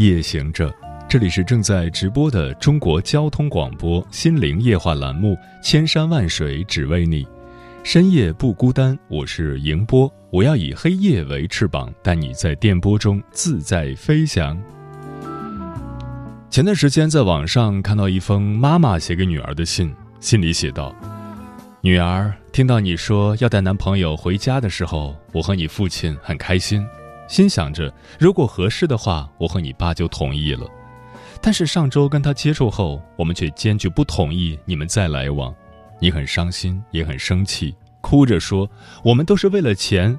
夜行者，这里是正在直播的中国交通广播心灵夜话栏目《千山万水只为你》，深夜不孤单，我是迎波，我要以黑夜为翅膀，带你在电波中自在飞翔。前段时间在网上看到一封妈妈写给女儿的信，信里写道：“女儿，听到你说要带男朋友回家的时候，我和你父亲很开心。”心想着，如果合适的话，我和你爸就同意了。但是上周跟他接触后，我们却坚决不同意你们再来往。你很伤心，也很生气，哭着说：“我们都是为了钱。”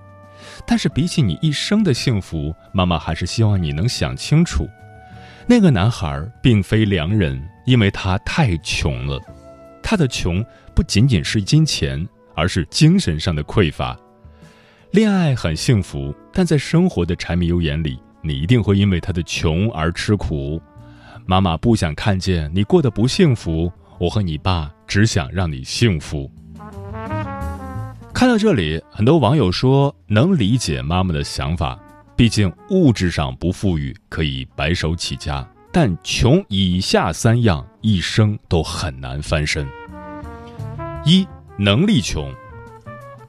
但是比起你一生的幸福，妈妈还是希望你能想清楚，那个男孩并非良人，因为他太穷了。他的穷不仅仅是金钱，而是精神上的匮乏。恋爱很幸福，但在生活的柴米油盐里，你一定会因为他的穷而吃苦。妈妈不想看见你过得不幸福，我和你爸只想让你幸福。看到这里，很多网友说能理解妈妈的想法，毕竟物质上不富裕可以白手起家，但穷以下三样一生都很难翻身。一能力穷。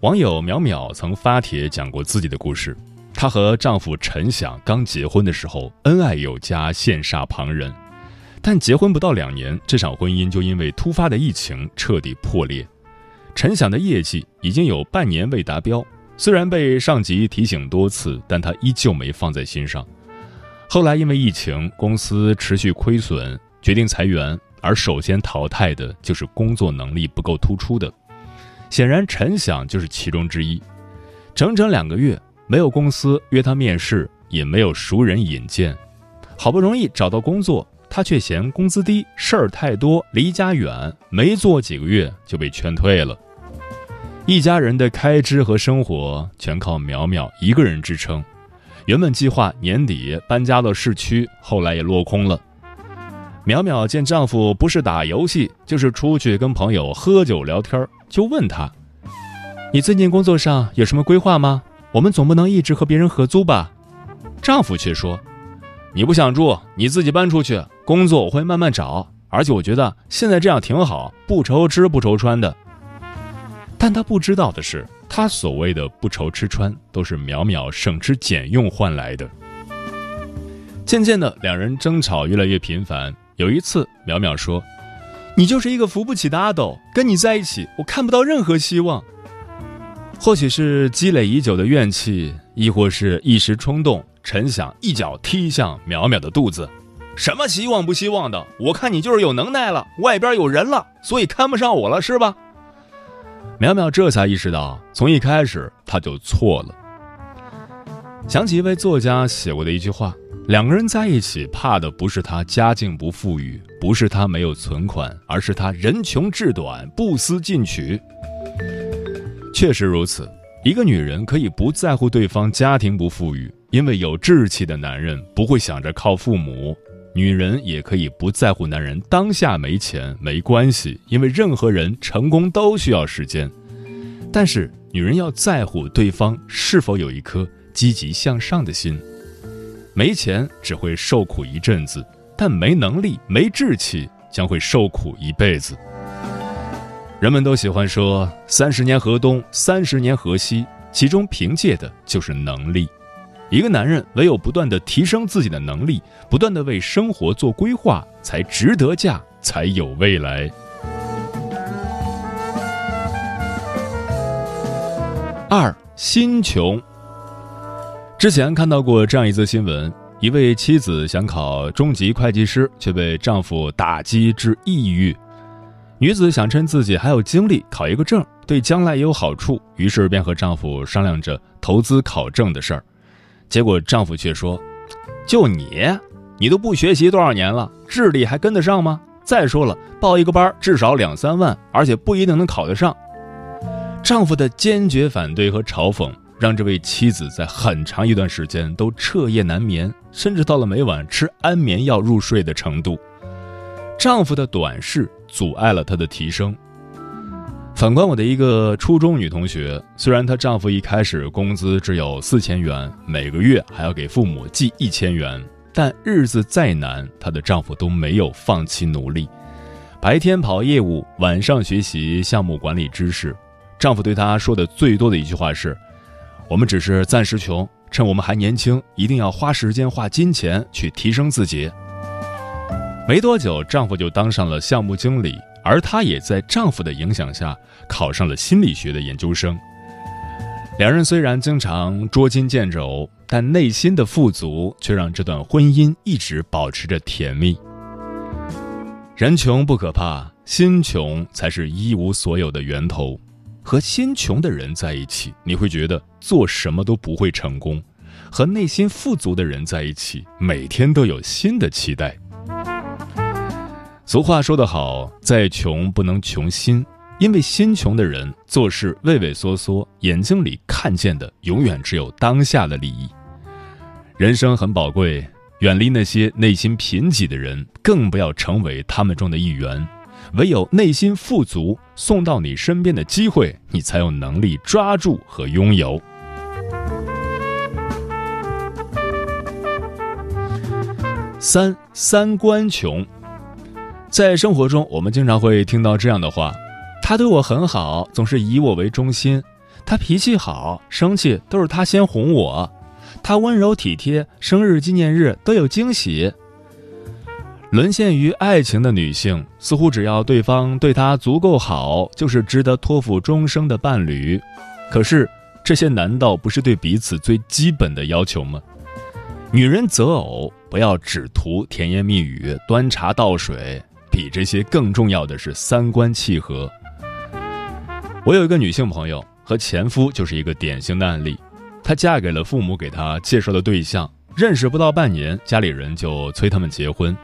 网友淼淼曾发帖讲过自己的故事，她和丈夫陈响刚结婚的时候恩爱有加，羡煞旁人，但结婚不到两年，这场婚姻就因为突发的疫情彻底破裂。陈响的业绩已经有半年未达标，虽然被上级提醒多次，但他依旧没放在心上。后来因为疫情，公司持续亏损，决定裁员，而首先淘汰的就是工作能力不够突出的。显然，陈想就是其中之一。整整两个月，没有公司约他面试，也没有熟人引荐。好不容易找到工作，他却嫌工资低、事儿太多、离家远，没做几个月就被劝退了。一家人的开支和生活全靠苗苗一个人支撑。原本计划年底搬家到市区，后来也落空了。苗苗见丈夫不是打游戏，就是出去跟朋友喝酒聊天，就问他：“你最近工作上有什么规划吗？我们总不能一直和别人合租吧？”丈夫却说：“你不想住，你自己搬出去，工作我会慢慢找。而且我觉得现在这样挺好，不愁吃不愁穿的。”但他不知道的是，他所谓的不愁吃穿，都是淼淼省吃俭用换来的。渐渐的，两人争吵越来越频繁。有一次，淼淼说：“你就是一个扶不起的阿斗，跟你在一起，我看不到任何希望。”或许是积累已久的怨气，亦或是一时冲动，陈想一脚踢向淼淼的肚子：“什么希望不希望的？我看你就是有能耐了，外边有人了，所以看不上我了，是吧？”淼淼这才意识到，从一开始他就错了。想起一位作家写过的一句话。两个人在一起，怕的不是他家境不富裕，不是他没有存款，而是他人穷志短，不思进取。确实如此，一个女人可以不在乎对方家庭不富裕，因为有志气的男人不会想着靠父母；女人也可以不在乎男人当下没钱没关系，因为任何人成功都需要时间。但是，女人要在乎对方是否有一颗积极向上的心。没钱只会受苦一阵子，但没能力、没志气将会受苦一辈子。人们都喜欢说“三十年河东，三十年河西”，其中凭借的就是能力。一个男人唯有不断的提升自己的能力，不断的为生活做规划，才值得嫁，才有未来。二心穷。之前看到过这样一则新闻：一位妻子想考中级会计师，却被丈夫打击致抑郁。女子想趁自己还有精力考一个证，对将来也有好处，于是便和丈夫商量着投资考证的事儿。结果丈夫却说：“就你你都不学习多少年了，智力还跟得上吗？再说了，报一个班至少两三万，而且不一定能考得上。丈夫的坚决反对和嘲讽，让这位妻子在很长一段时间都彻夜难眠，甚至到了每晚吃安眠药入睡的程度。丈夫的短视阻碍了她的提升。反观我的一个初中女同学，虽然她丈夫一开始工资只有四千元，每个月还要给父母寄一千元。但日子再难，她的丈夫都没有放弃努力。白天跑业务，晚上学习项目管理知识。丈夫对她说的最多的一句话是：“我们只是暂时穷，趁我们还年轻，一定要花时间、花金钱去提升自己。”没多久，丈夫就当上了项目经理，而她也在丈夫的影响下考上了心理学的研究生。两人虽然经常捉襟见肘。但内心的富足却让这段婚姻一直保持着甜蜜。人穷不可怕，心穷才是一无所有的源头。和心穷的人在一起，你会觉得做什么都不会成功；和内心富足的人在一起，每天都有新的期待。俗话说得好，再穷不能穷心，因为心穷的人做事畏畏缩缩，眼睛里看见的永远只有当下的利益。人生很宝贵，远离那些内心贫瘠的人，更不要成为他们中的一员。唯有内心富足，送到你身边的机会，你才有能力抓住和拥有。三三观穷，在生活中，我们经常会听到这样的话：他对我很好，总是以我为中心；他脾气好，生气都是他先哄我。他温柔体贴，生日纪念日都有惊喜。沦陷于爱情的女性，似乎只要对方对她足够好，就是值得托付终生的伴侣。可是，这些难道不是对彼此最基本的要求吗？女人择偶不要只图甜言蜜语、端茶倒水，比这些更重要的是三观契合。我有一个女性朋友，和前夫就是一个典型的案例。她嫁给了父母给她介绍的对象，认识不到半年，家里人就催他们结婚。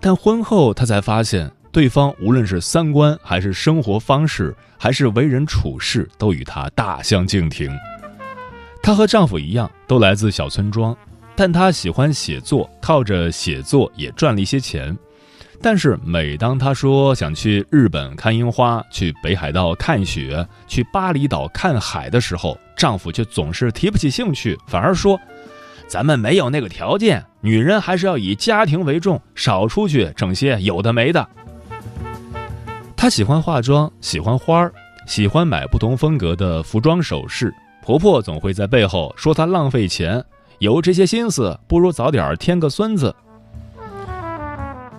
但婚后，她才发现，对方无论是三观，还是生活方式，还是为人处事，都与她大相径庭。她和丈夫一样，都来自小村庄，但她喜欢写作，靠着写作也赚了一些钱。但是每当她说想去日本看樱花，去北海道看雪，去巴厘岛看海的时候，丈夫却总是提不起兴趣，反而说：“咱们没有那个条件，女人还是要以家庭为重，少出去整些有的没的。”她喜欢化妆，喜欢花儿，喜欢买不同风格的服装首饰。婆婆总会在背后说她浪费钱，有这些心思，不如早点添个孙子。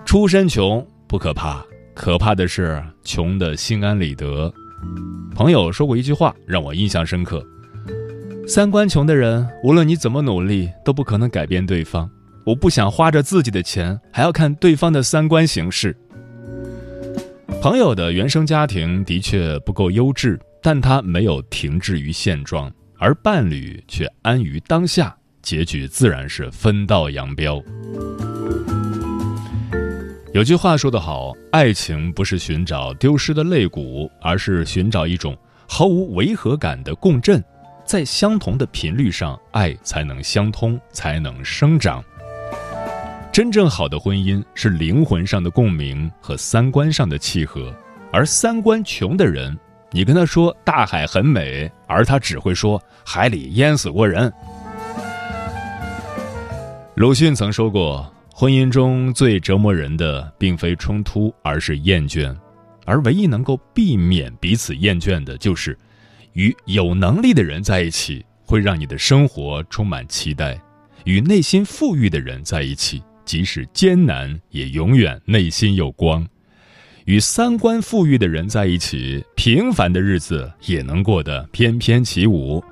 出身穷不可怕，可怕的是穷的心安理得。朋友说过一句话，让我印象深刻：三观穷的人，无论你怎么努力，都不可能改变对方。我不想花着自己的钱，还要看对方的三观行事。朋友的原生家庭的确不够优质，但他没有停滞于现状，而伴侣却安于当下，结局自然是分道扬镳。有句话说得好，爱情不是寻找丢失的肋骨，而是寻找一种毫无违和感的共振，在相同的频率上，爱才能相通，才能生长。真正好的婚姻是灵魂上的共鸣和三观上的契合，而三观穷的人，你跟他说大海很美，而他只会说海里淹死过人。鲁迅曾说过。婚姻中最折磨人的，并非冲突，而是厌倦；而唯一能够避免彼此厌倦的，就是与有能力的人在一起，会让你的生活充满期待；与内心富裕的人在一起，即使艰难，也永远内心有光；与三观富裕的人在一起，平凡的日子也能过得翩翩起舞。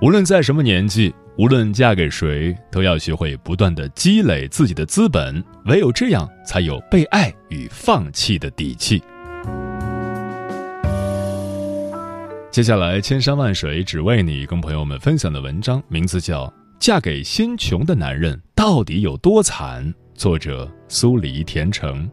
无论在什么年纪。无论嫁给谁，都要学会不断的积累自己的资本，唯有这样，才有被爱与放弃的底气。接下来，千山万水只为你，跟朋友们分享的文章名字叫《嫁给心穷的男人》，到底有多惨？作者苏黎田成。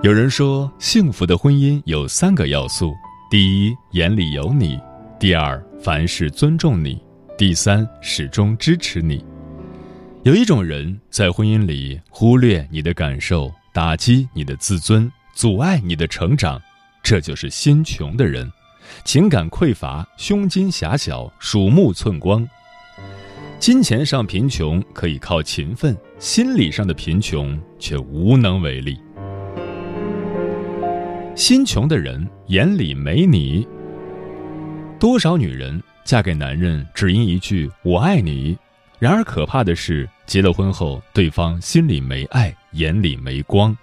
有人说，幸福的婚姻有三个要素：第一，眼里有你；第二，凡事尊重你；第三，始终支持你。有一种人在婚姻里忽略你的感受，打击你的自尊，阻碍你的成长，这就是心穷的人，情感匮乏，胸襟狭小，鼠目寸光。金钱上贫穷可以靠勤奋，心理上的贫穷却无能为力。心穷的人眼里没你。多少女人嫁给男人只因一句“我爱你”，然而可怕的是，结了婚后，对方心里没爱，眼里没光。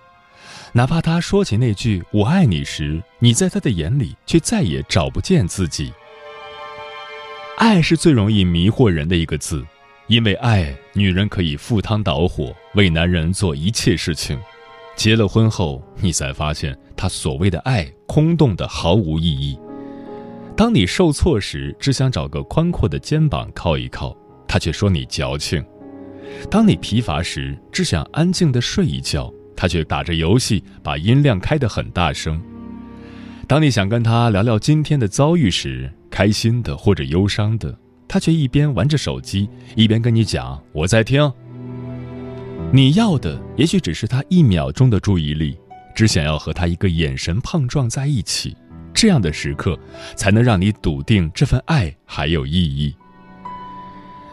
哪怕他说起那句“我爱你”时，你在他的眼里却再也找不见自己。爱是最容易迷惑人的一个字，因为爱，女人可以赴汤蹈火，为男人做一切事情。结了婚后，你才发现他所谓的爱空洞的毫无意义。当你受挫时，只想找个宽阔的肩膀靠一靠，他却说你矫情；当你疲乏时，只想安静的睡一觉，他却打着游戏把音量开得很大声。当你想跟他聊聊今天的遭遇时，开心的或者忧伤的，他却一边玩着手机，一边跟你讲：“我在听。”你要的也许只是他一秒钟的注意力，只想要和他一个眼神碰撞在一起，这样的时刻才能让你笃定这份爱还有意义。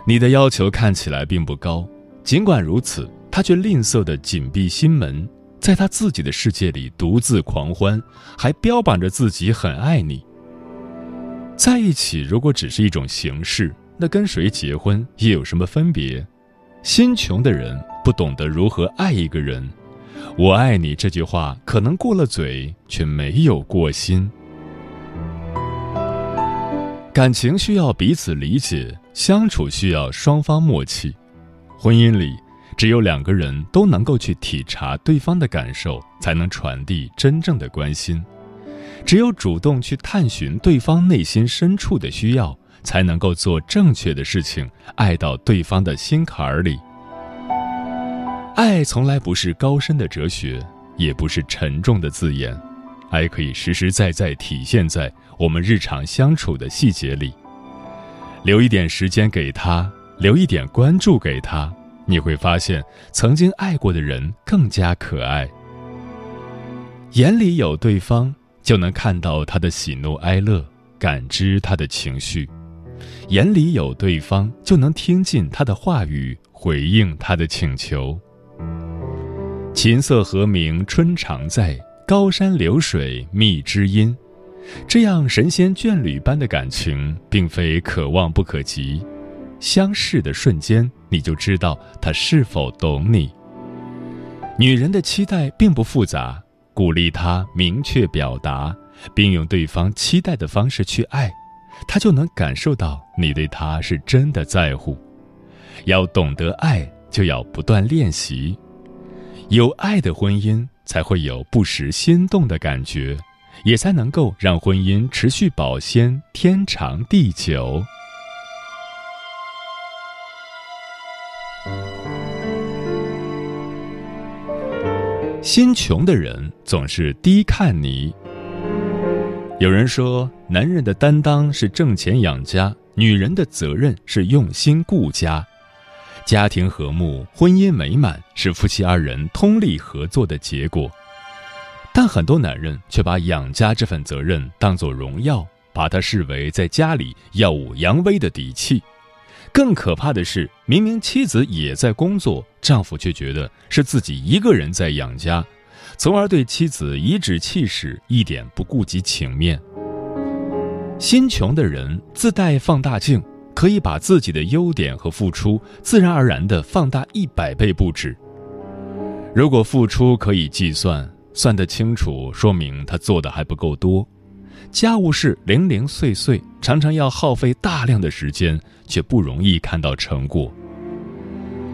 你的要求看起来并不高，尽管如此，他却吝啬的紧闭心门，在他自己的世界里独自狂欢，还标榜着自己很爱你。在一起如果只是一种形式，那跟谁结婚又有什么分别？心穷的人。不懂得如何爱一个人，“我爱你”这句话可能过了嘴，却没有过心。感情需要彼此理解，相处需要双方默契。婚姻里，只有两个人都能够去体察对方的感受，才能传递真正的关心；只有主动去探寻对方内心深处的需要，才能够做正确的事情，爱到对方的心坎儿里。爱从来不是高深的哲学，也不是沉重的字眼，爱可以实实在在体现在我们日常相处的细节里。留一点时间给他，留一点关注给他，你会发现曾经爱过的人更加可爱。眼里有对方，就能看到他的喜怒哀乐，感知他的情绪；眼里有对方，就能听进他的话语，回应他的请求。琴瑟和鸣，春常在；高山流水，觅知音。这样神仙眷侣般的感情，并非可望不可及。相视的瞬间，你就知道他是否懂你。女人的期待并不复杂，鼓励她明确表达，并用对方期待的方式去爱，她就能感受到你对她是真的在乎。要懂得爱，就要不断练习。有爱的婚姻才会有不时心动的感觉，也才能够让婚姻持续保鲜、天长地久。心穷的人总是低看你。有人说，男人的担当是挣钱养家，女人的责任是用心顾家。家庭和睦、婚姻美满是夫妻二人通力合作的结果，但很多男人却把养家这份责任当作荣耀，把它视为在家里耀武扬威的底气。更可怕的是，明明妻子也在工作，丈夫却觉得是自己一个人在养家，从而对妻子颐指气使，一点不顾及情面。心穷的人自带放大镜。可以把自己的优点和付出自然而然地放大一百倍不止。如果付出可以计算，算得清楚，说明他做的还不够多；家务事零零碎碎，常常要耗费大量的时间，却不容易看到成果。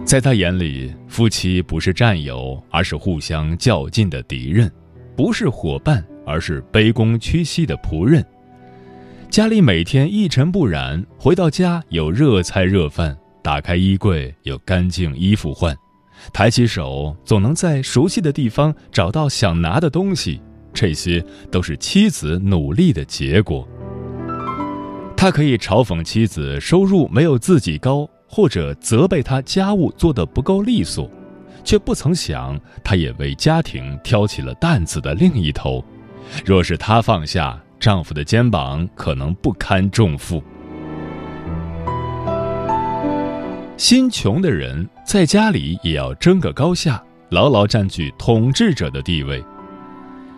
在他眼里，夫妻不是战友，而是互相较劲的敌人；不是伙伴，而是卑躬屈膝的仆人。家里每天一尘不染，回到家有热菜热饭，打开衣柜有干净衣服换，抬起手总能在熟悉的地方找到想拿的东西，这些都是妻子努力的结果。他可以嘲讽妻子收入没有自己高，或者责备他家务做得不够利索，却不曾想，他也为家庭挑起了担子的另一头。若是他放下，丈夫的肩膀可能不堪重负。心穷的人在家里也要争个高下，牢牢占据统治者的地位。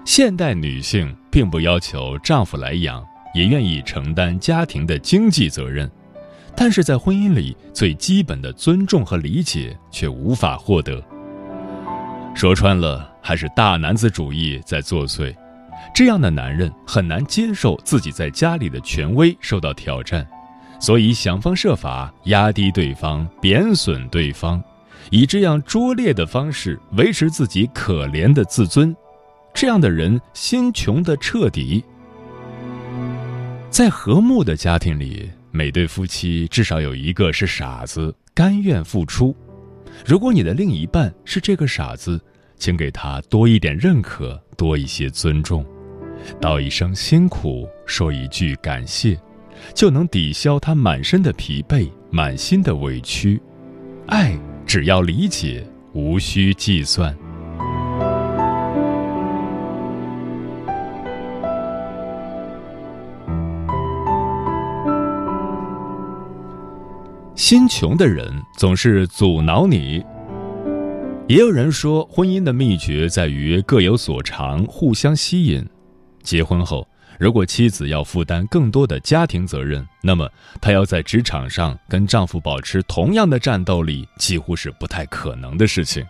现代女性并不要求丈夫来养，也愿意承担家庭的经济责任，但是在婚姻里，最基本的尊重和理解却无法获得。说穿了，还是大男子主义在作祟。这样的男人很难接受自己在家里的权威受到挑战，所以想方设法压低对方、贬损对方，以这样拙劣的方式维持自己可怜的自尊。这样的人心穷的彻底。在和睦的家庭里，每对夫妻至少有一个是傻子，甘愿付出。如果你的另一半是这个傻子，请给他多一点认可，多一些尊重。道一声辛苦，说一句感谢，就能抵消他满身的疲惫、满心的委屈。爱只要理解，无需计算。心穷的人总是阻挠你。也有人说，婚姻的秘诀在于各有所长，互相吸引。结婚后，如果妻子要负担更多的家庭责任，那么她要在职场上跟丈夫保持同样的战斗力，几乎是不太可能的事情。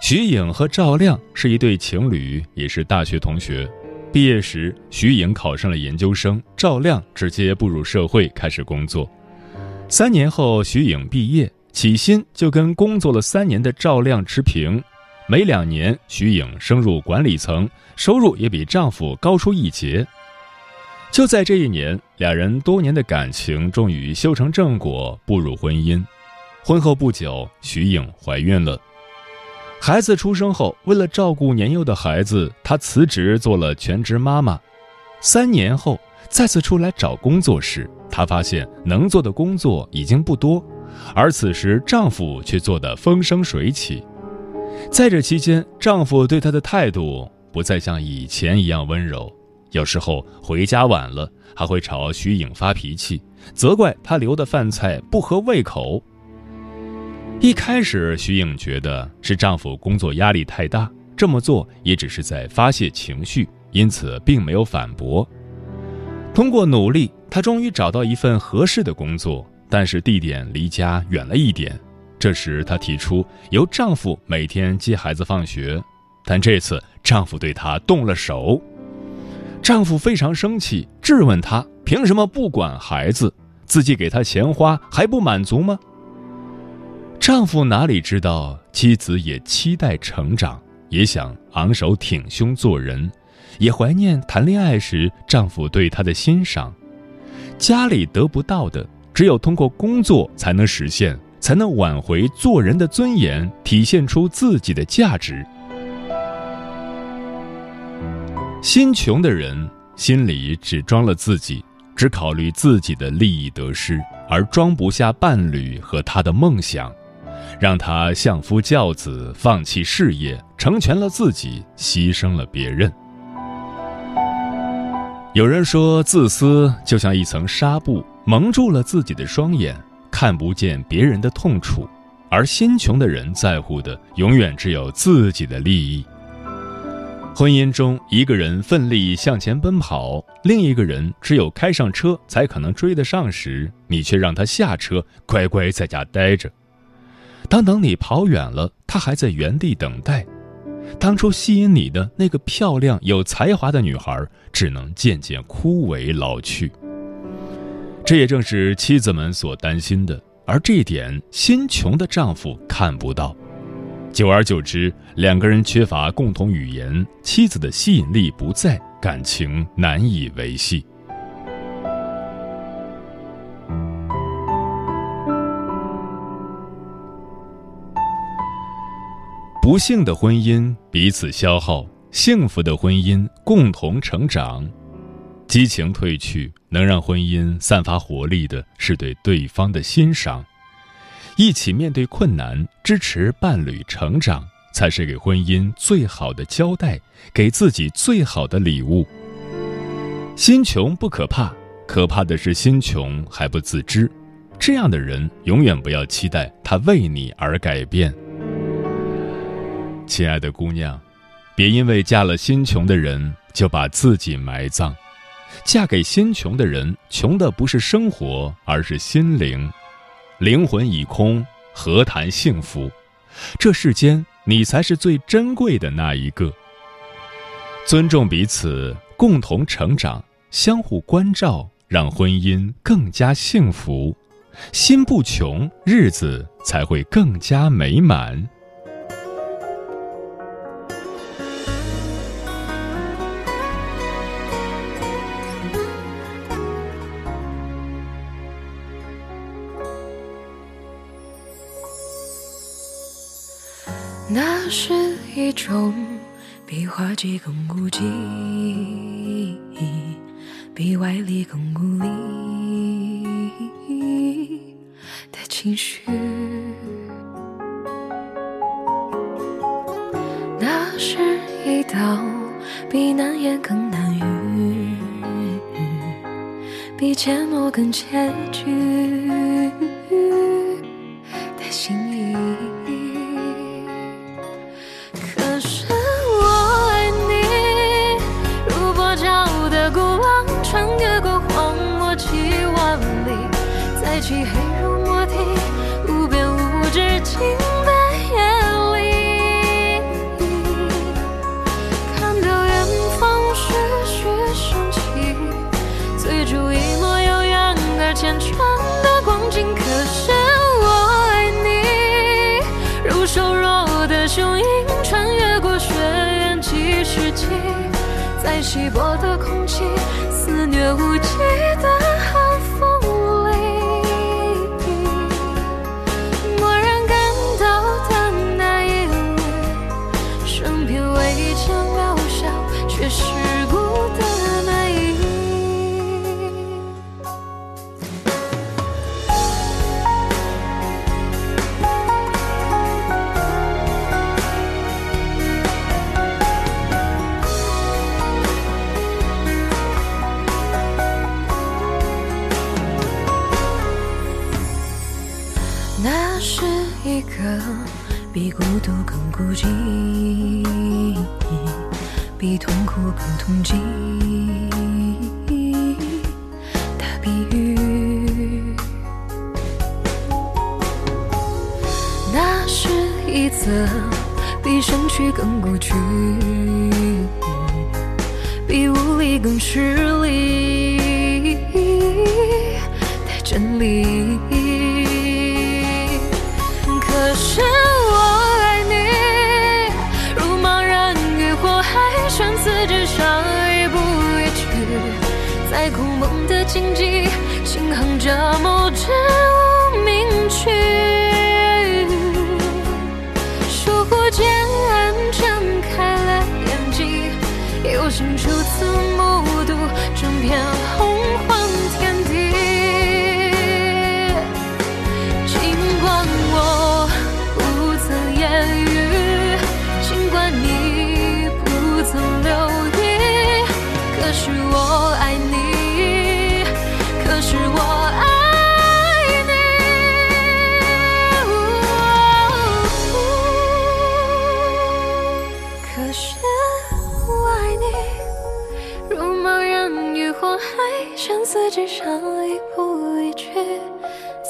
徐颖和赵亮是一对情侣，也是大学同学。毕业时，徐颖考上了研究生，赵亮直接步入社会开始工作。三年后，徐颖毕业，起薪就跟工作了三年的赵亮持平。每两年，徐颖升入管理层，收入也比丈夫高出一截。就在这一年，两人多年的感情终于修成正果，步入婚姻。婚后不久，徐颖怀孕了。孩子出生后，为了照顾年幼的孩子，她辞职做了全职妈妈。三年后，再次出来找工作时，她发现能做的工作已经不多，而此时丈夫却做得风生水起。在这期间，丈夫对她的态度不再像以前一样温柔，有时候回家晚了，还会朝徐颖发脾气，责怪她留的饭菜不合胃口。一开始，徐颖觉得是丈夫工作压力太大，这么做也只是在发泄情绪，因此并没有反驳。通过努力，她终于找到一份合适的工作，但是地点离家远了一点。这时，她提出由丈夫每天接孩子放学，但这次丈夫对她动了手。丈夫非常生气，质问她凭什么不管孩子，自己给他钱花还不满足吗？丈夫哪里知道妻子也期待成长，也想昂首挺胸做人，也怀念谈恋爱时丈夫对她的欣赏。家里得不到的，只有通过工作才能实现。才能挽回做人的尊严，体现出自己的价值。心穷的人心里只装了自己，只考虑自己的利益得失，而装不下伴侣和他的梦想，让他相夫教子，放弃事业，成全了自己，牺牲了别人。有人说，自私就像一层纱布，蒙住了自己的双眼。看不见别人的痛楚，而心穷的人在乎的永远只有自己的利益。婚姻中，一个人奋力向前奔跑，另一个人只有开上车才可能追得上时，你却让他下车，乖乖在家待着。当等你跑远了，他还在原地等待。当初吸引你的那个漂亮有才华的女孩，只能渐渐枯萎老去。这也正是妻子们所担心的，而这一点心穷的丈夫看不到。久而久之，两个人缺乏共同语言，妻子的吸引力不在，感情难以维系。不幸的婚姻彼此消耗，幸福的婚姻共同成长。激情褪去，能让婚姻散发活力的是对对方的欣赏。一起面对困难，支持伴侣成长，才是给婚姻最好的交代，给自己最好的礼物。心穷不可怕，可怕的是心穷还不自知。这样的人，永远不要期待他为你而改变。亲爱的姑娘，别因为嫁了心穷的人就把自己埋葬。嫁给心穷的人，穷的不是生活，而是心灵。灵魂已空，何谈幸福？这世间，你才是最珍贵的那一个。尊重彼此，共同成长，相互关照，让婚姻更加幸福。心不穷，日子才会更加美满。那是一种比滑稽更孤寂，比外力更无力的情绪。那是一道比难言更难语，比缄默更拮据。漆黑如墨的，无边无止境的夜里，看到远方徐徐升起，追逐一抹悠远而缱绻的光景。可是我爱你，如瘦弱的雄鹰，穿越过雪原几世纪，在稀薄的空气，肆虐无际比孤独更孤寂，比痛苦更痛疾的比喻。那是一则比生去更孤寂，比无力更吃力的真理。在空蒙的荆棘，轻哼着某支无名曲。疏忽间睁开了眼睛，有幸初次目睹整片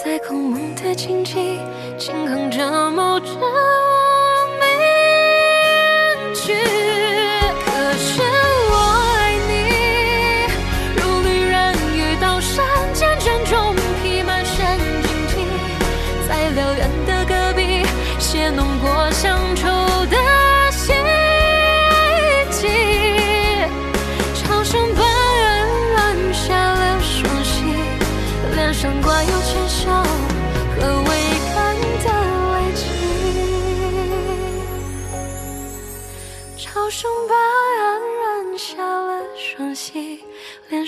在空蒙的荆棘，轻哼着某支